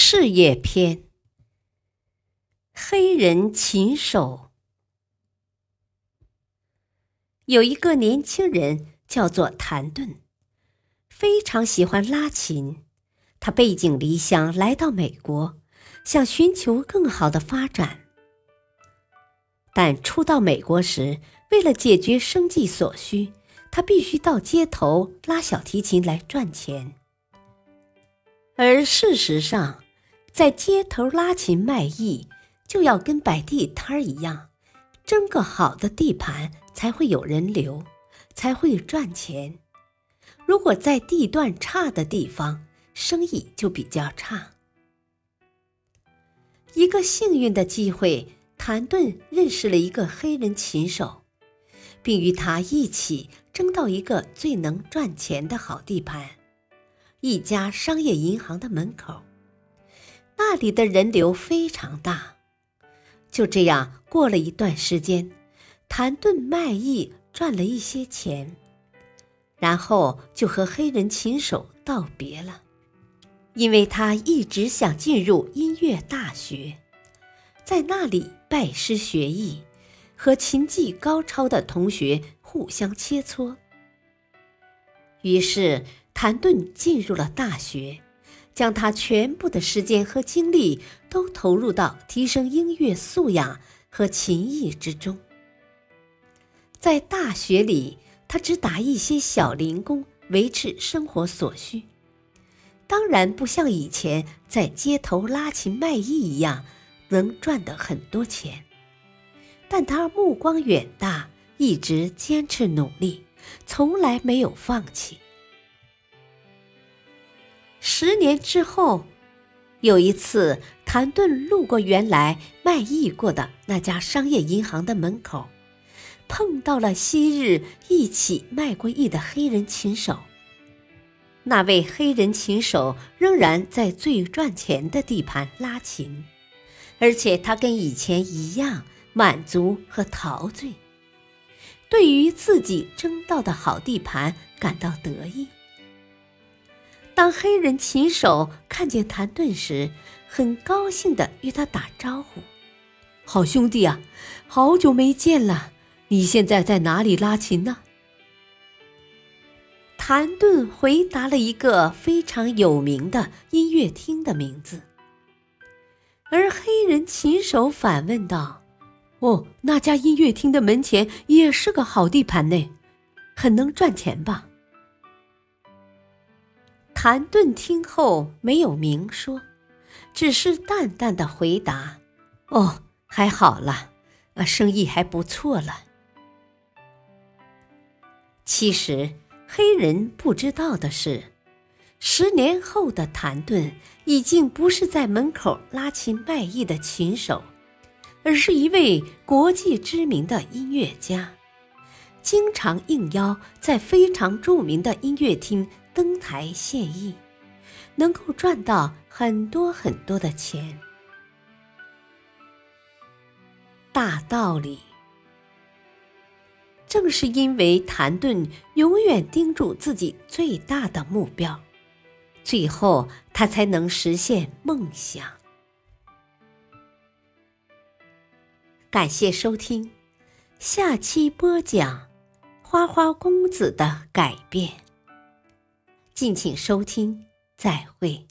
事业篇：黑人琴手。有一个年轻人叫做谭盾，非常喜欢拉琴。他背井离乡来到美国，想寻求更好的发展。但初到美国时，为了解决生计所需，他必须到街头拉小提琴来赚钱。而事实上，在街头拉琴卖艺，就要跟摆地摊儿一样，争个好的地盘才会有人流，才会赚钱。如果在地段差的地方，生意就比较差。一个幸运的机会，谭盾认识了一个黑人琴手，并与他一起争到一个最能赚钱的好地盘——一家商业银行的门口。那里的人流非常大，就这样过了一段时间，谭盾卖艺赚了一些钱，然后就和黑人琴手道别了，因为他一直想进入音乐大学，在那里拜师学艺，和琴技高超的同学互相切磋。于是，谭盾进入了大学。将他全部的时间和精力都投入到提升音乐素养和琴艺之中。在大学里，他只打一些小零工维持生活所需，当然不像以前在街头拉琴卖艺一样能赚得很多钱。但他目光远大，一直坚持努力，从来没有放弃。十年之后，有一次，谭盾路过原来卖艺过的那家商业银行的门口，碰到了昔日一起卖过艺的黑人琴手。那位黑人琴手仍然在最赚钱的地盘拉琴，而且他跟以前一样满足和陶醉，对于自己争到的好地盘感到得意。当黑人琴手看见谭盾时，很高兴地与他打招呼：“好兄弟啊，好久没见了！你现在在哪里拉琴呢？”谭盾回答了一个非常有名的音乐厅的名字，而黑人琴手反问道：“哦，那家音乐厅的门前也是个好地盘呢，很能赚钱吧？”谭盾听后没有明说，只是淡淡的回答：“哦，还好了，啊，生意还不错了。”其实黑人不知道的是，十年后的谭盾已经不是在门口拉琴卖艺的琴手，而是一位国际知名的音乐家，经常应邀在非常著名的音乐厅。登台献艺，能够赚到很多很多的钱。大道理，正是因为谭盾永远盯住自己最大的目标，最后他才能实现梦想。感谢收听，下期播讲花花公子的改变。敬请收听，再会。